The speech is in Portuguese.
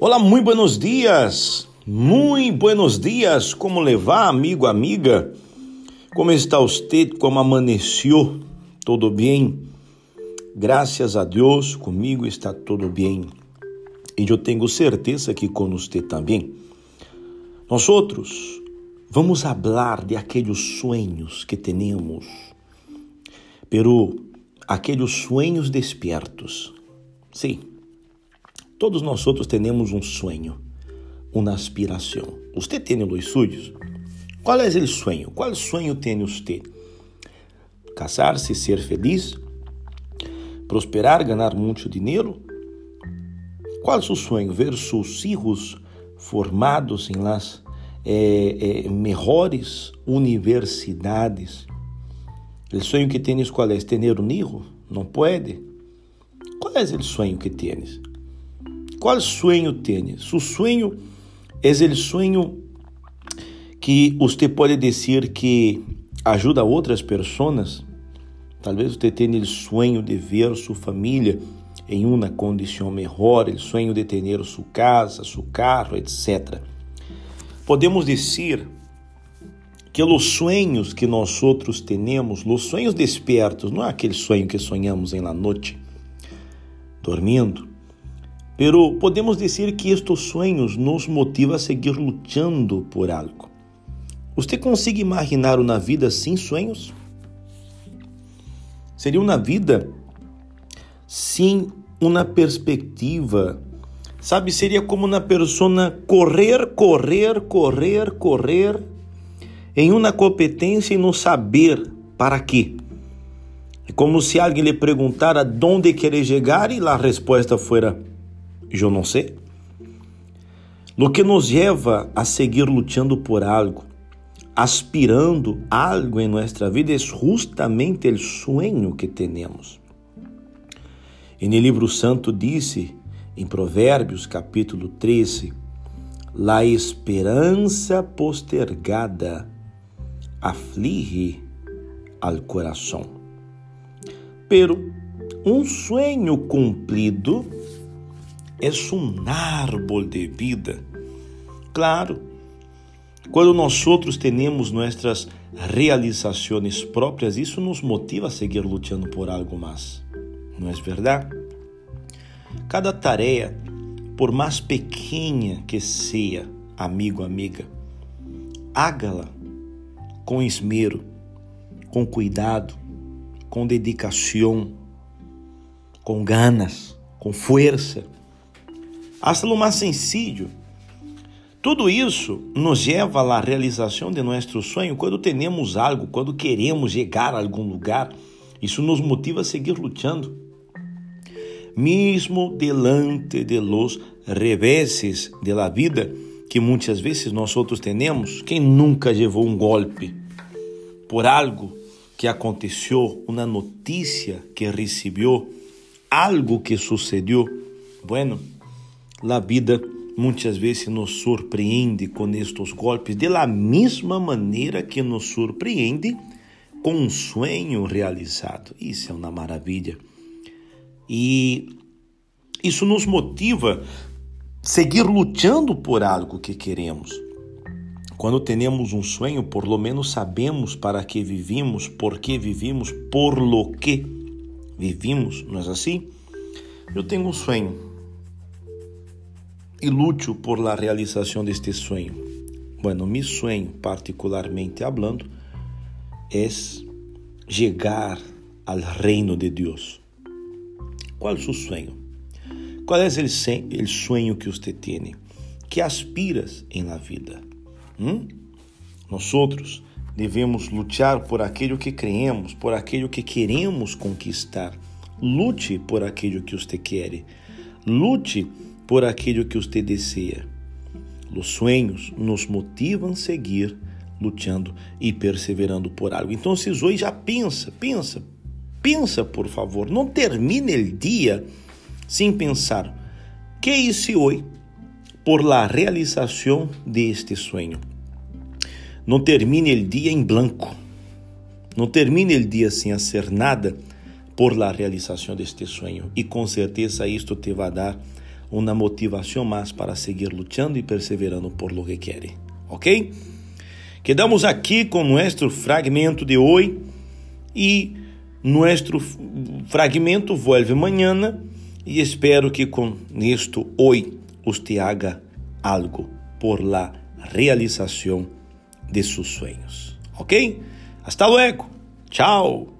Olá, muito buenos dias. Muito buenos dias. Como levar, amigo, amiga? Como está você? Como amanheceu? Tudo bem? Graças a Deus, comigo está tudo bem. E eu tenho certeza que com você também. Nós outros vamos falar de aqueles sonhos que temos, pero aqueles sonhos despertos. Sim Todos nós outros temos um sonho, uma aspiração. Você tem os suyos? Qual é o sonho? Qual sonho tem você? Casar-se, ser feliz? Prosperar, ganhar muito dinheiro? Qual é o seu sonho? Ver seus filhos formados em las eh, eh, melhores universidades? O sonho que tens qual é? Ter um filho? Não pode? Qual é o sonho que tens? Qual sonho tem? Su sonho é o sonho que você pode dizer que ajuda outras pessoas. Talvez você tenha o sonho de ver sua família em uma condição melhor, o sonho de ter sua casa, seu carro, etc. Podemos dizer que os sonhos que nós outros temos, os sonhos despertos, não é aquele sonho que sonhamos em la noite, dormindo, Pero podemos dizer que estes sonhos nos motivam a seguir lutando por algo. Você consegue imaginar uma vida sem sonhos? Seria uma vida sem uma perspectiva. Sabe, seria como uma pessoa correr, correr, correr, correr em uma competência e não saber para quê. É como se alguém lhe perguntara onde quer chegar e a resposta fora eu não sei. Lo que nos leva a seguir lutando por algo, aspirando algo em nossa vida, é justamente o sonho que temos. E no livro santo disse, em Provérbios capítulo 13, La esperança postergada aflige al coração. Pero um sonho cumprido é um árbol de vida. Claro, quando nós outros temos nossas realizações próprias, isso nos motiva a seguir lutando por algo mais. Não é verdade? Cada tarefa, por mais pequena que seja, amigo, amiga, hágala com esmero, com cuidado, com dedicação, com ganas, com força hasta lo mais sencillo. Tudo isso nos leva à realização de nosso sonho quando temos algo, quando queremos chegar a algum lugar. Isso nos motiva a seguir lutando. Mesmo delante de los reveses de la vida que muitas vezes nós outros temos, quem nunca levou um golpe por algo que aconteceu, uma notícia que recebeu, algo que sucedeu? Bueno, a vida muitas vezes nos surpreende com estes golpes, de la mesma maneira que nos surpreende com um sonho realizado. Isso é uma maravilha. E isso nos motiva a seguir lutando por algo que queremos. Quando temos um sonho, por lo menos sabemos para que vivimos, por que vivimos, por lo que vivimos, não é assim? Eu tenho um sonho e luto por la realização deste sonho. Bueno, mi sonho, particularmente hablando, é chegar ao reino de Deus. Qual o seu sonho? Qual é o sonho que você tem? Que aspiras em la vida? Nós outros devemos lutar por aquilo que creemos, por aquilo que queremos conquistar. Lute por aquilo que você quer. Lute por aquilo que você deseja. Os sonhos nos motivam a seguir lutando e perseverando por algo. Então, hoje já pensa, pensa, pensa, por favor. Não termine o dia sem pensar que hice hoje por la realização deste sonho. Não termine o dia em branco. Não termine o dia sem fazer nada por la realização deste sonho. E com certeza isto te vai dar uma motivação mais para seguir lutando e perseverando por lo que quer. ¿Ok? Quedamos aqui com nosso fragmento de hoje e nosso fragmento vuelve amanhã e espero que isto hoje usted haga algo por la realização de seus sonhos. ¿Ok? Hasta luego. Tchau.